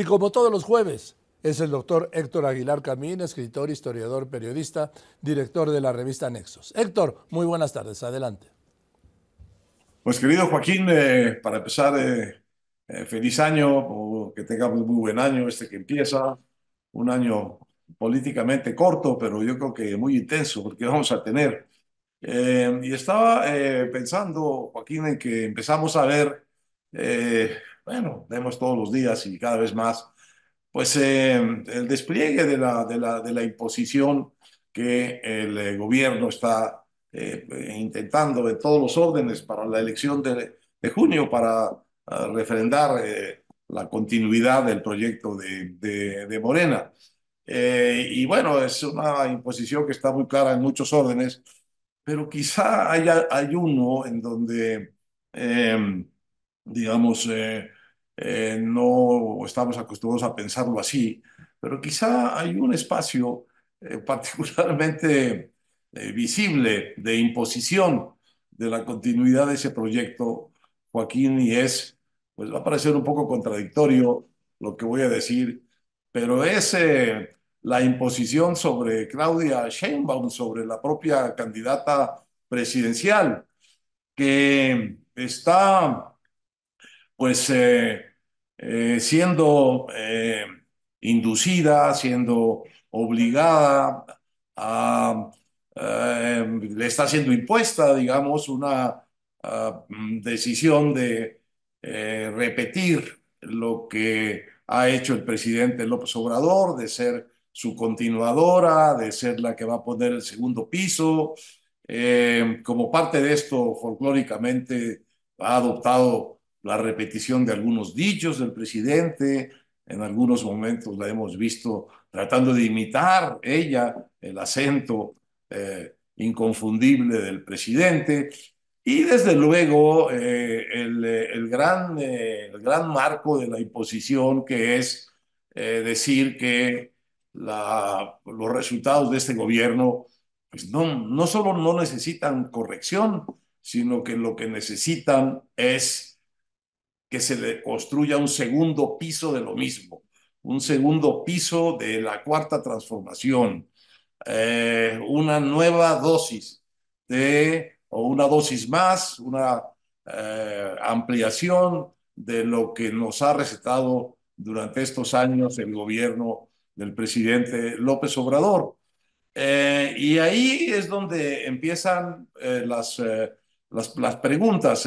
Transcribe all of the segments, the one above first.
Y como todos los jueves, es el doctor Héctor Aguilar Camín, escritor, historiador, periodista, director de la revista Nexos. Héctor, muy buenas tardes, adelante. Pues querido Joaquín, eh, para empezar, eh, eh, feliz año, que tengamos muy buen año este que empieza, un año políticamente corto, pero yo creo que muy intenso, porque vamos a tener. y estaba pensando, Joaquín, en que empezamos a ver, bueno, vemos todos los días y cada vez más, pues el despliegue de la, de la, de la imposición que el gobierno está eh, intentando de todos los órdenes para la elección de, de junio para refrendar eh, la continuidad del proyecto de, de, Morena. Eh, y bueno, es una imposición que está muy clara en muchos órdenes, pero quizá haya, hay uno en donde, em, digamos, no estamos acostumbrados a pensarlo así, pero quizá hay un espacio particularmente eh, visible de imposición de la continuidad de ese proyecto, Joaquín, y es, pues va a parecer un poco contradictorio lo que voy a decir, pero es eh, la imposición sobre Claudia Sheinbaum, sobre la propia candidata presidencial, que está pues eh, siendo inducida, siendo obligada eh, le está siendo impuesta, digamos, una ah, decisión de eh, repetir lo que ha hecho el presidente López Obrador, de ser su continuadora, de ser la que va a poner el segundo piso. Eh, como parte de esto, folclóricamente, ha adoptado la repetición de algunos dichos del presidente. En algunos momentos la hemos visto tratando de imitar ella el acento eh, inconfundible del presidente. Y desde luego eh, el, el, gran, eh, el gran marco de la imposición que es decir que la, los resultados de este gobierno pues no, no solo no necesitan corrección, sino que lo que necesitan es que se le construya un segundo piso de lo mismo, un segundo piso de la cuarta transformación, eh, una nueva dosis de, o una dosis más, una eh, ampliación de lo que nos ha recetado durante estos años el gobierno del presidente López Obrador. Eh, y ahí es donde empiezan las, las, las, preguntas,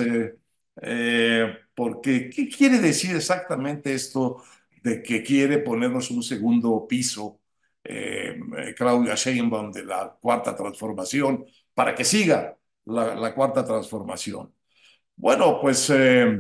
porque ¿qué quiere decir exactamente esto de que quiere ponernos un segundo piso eh, Claudia Sheinbaum de la cuarta transformación para que siga la, cuarta transformación. Bueno, pues eh,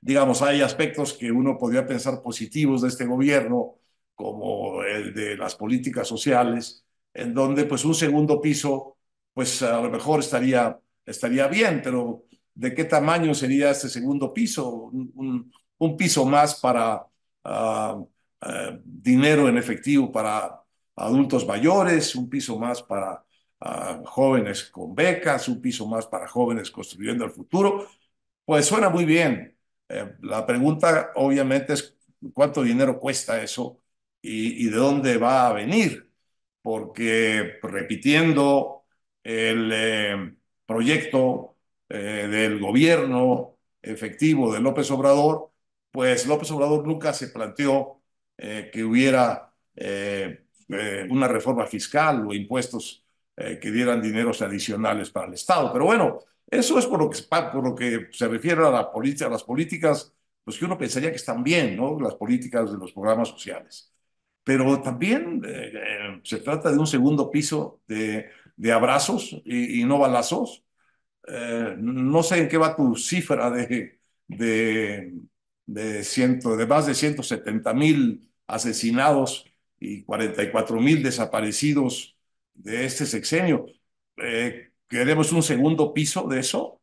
digamos, hay aspectos que uno podría pensar positivos de este gobierno, como el de las políticas sociales, en donde pues un segundo piso, pues a lo mejor estaría, estaría bien, pero ¿de qué tamaño sería este segundo piso? Un, piso más para ah, eh, dinero en efectivo para adultos mayores, un piso más para ah, jóvenes con becas, un piso más para jóvenes construyendo el futuro. Pues suena muy bien. Eh, la pregunta obviamente es cuánto dinero cuesta eso y, de dónde va a venir, porque repitiendo el eh, proyecto del gobierno efectivo de López Obrador, pues López Obrador nunca se planteó eh, que hubiera eh, eh, una reforma fiscal o impuestos que dieran dineros adicionales para el Estado. Pero bueno, eso es por lo que, se refiere a, las políticas, pues que uno pensaría que están bien, ¿no? Las políticas de los programas sociales. Pero también se trata de un segundo piso de abrazos y, no balazos. No sé en qué va tu cifra de, de, de, ciento, de más de 170 mil asesinados y 44 mil desaparecidos de este sexenio. Eh, ¿Queremos un segundo piso de eso?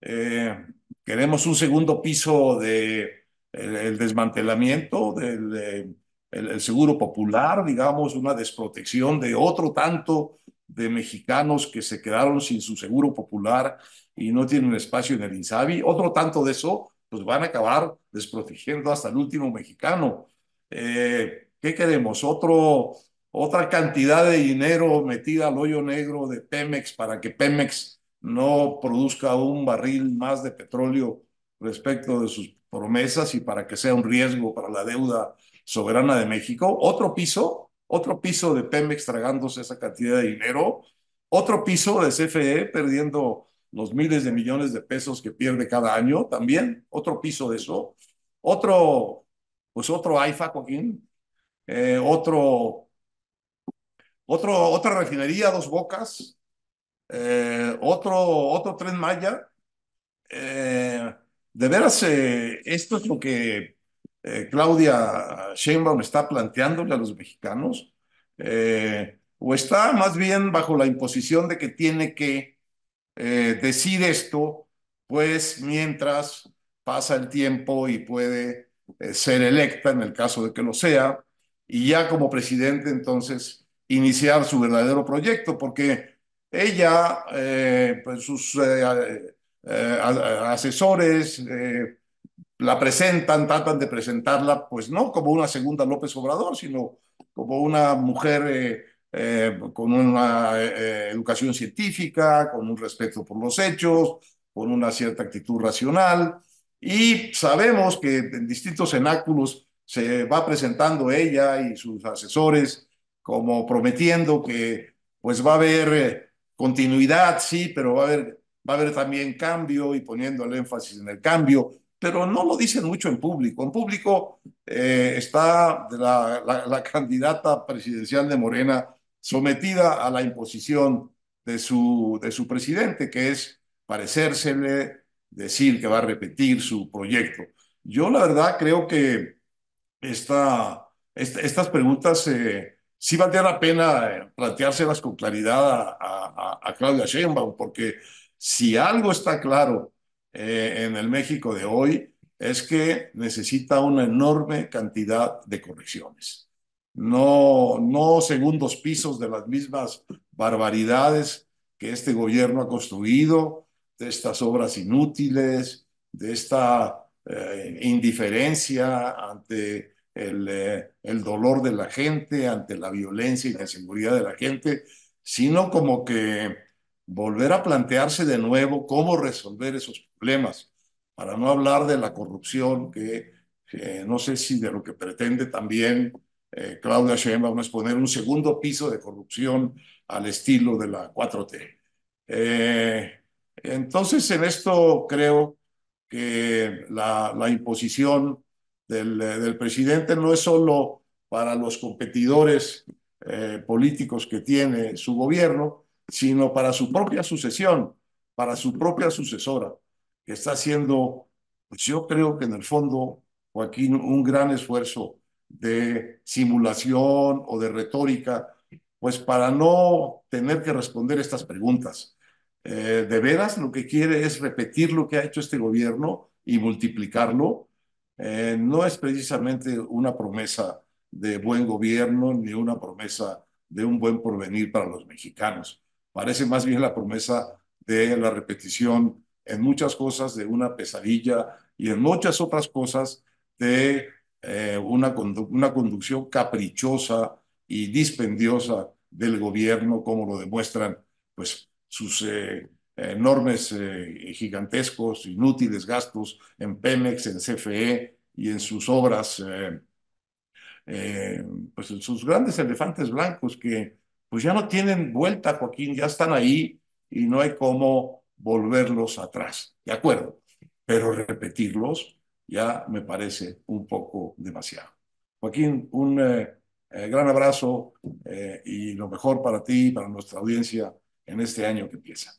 Eh, ¿Queremos un segundo piso de el, desmantelamiento del el, seguro popular, digamos, una desprotección de otro tanto de mexicanos que se quedaron sin su seguro popular y no tienen espacio en el INSABI? Otro tanto de eso pues van a acabar desprotegiendo hasta el último mexicano. Eh, ¿Qué queremos? Otro, otra cantidad de dinero metida al hoyo negro de Pemex para que Pemex no produzca un barril más de petróleo respecto de sus promesas y para que sea un riesgo para la deuda soberana de México. Otro piso, otro piso de Pemex tragándose esa cantidad de dinero. Otro piso de CFE perdiendo los miles de millones de pesos que pierde cada año también. Otro piso de eso. Otro, pues otro AIFA, Joaquín. Eh, otro, otro, otra refinería, dos bocas. Eh, otro, otro tren Maya. Eh, de veras, esto es lo que Claudia Sheinbaum está planteándole a los mexicanos. o está más bien bajo la imposición de que tiene que decir esto, pues mientras pasa el tiempo y puede ser electa en el caso de que lo sea, y ya como presidente entonces iniciar su verdadero proyecto, porque ella, eh, pues sus eh, eh, asesores la presentan, tratan de presentarla, pues no como una segunda López Obrador, sino como una mujer con una educación científica, con un respeto por los hechos, con una cierta actitud racional. Y sabemos que en distintos cenáculos se va presentando ella y sus asesores como prometiendo que pues va a haber eh, continuidad, sí, pero va a haber, va a haber también cambio y poniendo el énfasis en el cambio, pero no lo dicen mucho en público. En público eh, está la, la, la, candidata presidencial de Morena sometida a la imposición de su, de su presidente, que es parecérsele, decir que va a repetir su proyecto. Yo la verdad creo que esta, estas preguntas eh, sí valdría la pena eh, planteárselas con claridad a, a, Claudia Sheinbaum, porque si algo está claro eh, en el México de hoy es que necesita una enorme cantidad de correcciones. No, no segundos pisos de las mismas barbaridades que este gobierno ha construido, de estas obras inútiles, de esta eh, indiferencia ante el, eh, el, dolor de la gente, ante la violencia y la inseguridad de la gente, sino como que volver a plantearse de nuevo cómo resolver esos problemas, para no hablar de la corrupción, que no sé si de lo que pretende también eh, Claudia Sheinbaum es poner un segundo piso de corrupción al estilo de la 4T. entonces, en esto creo que la, la imposición del, del, presidente no es solo para los competidores eh, políticos que tiene su gobierno, sino para su propia sucesión, para su propia sucesora, que está haciendo, pues yo creo que en el fondo, Joaquín, un gran esfuerzo de simulación o de retórica, pues para no tener que responder estas preguntas. Eh, de veras lo que quiere es repetir lo que ha hecho este gobierno y multiplicarlo. Eh, no es precisamente una promesa de buen gobierno ni una promesa de un buen porvenir para los mexicanos. Parece más bien la promesa de la repetición en muchas cosas de una pesadilla y en muchas otras cosas de eh, una, una conducción caprichosa y dispendiosa del gobierno, como lo demuestran pues sus eh, enormes, eh, gigantescos, inútiles gastos en Pemex, en CFE y en sus obras, pues en sus grandes elefantes blancos que pues ya no tienen vuelta, Joaquín, ya están ahí y no hay cómo volverlos atrás, ¿de acuerdo? Pero repetirlos ya me parece un poco demasiado. Joaquín, un gran abrazo y lo mejor para ti y para nuestra audiencia en este año que empieza.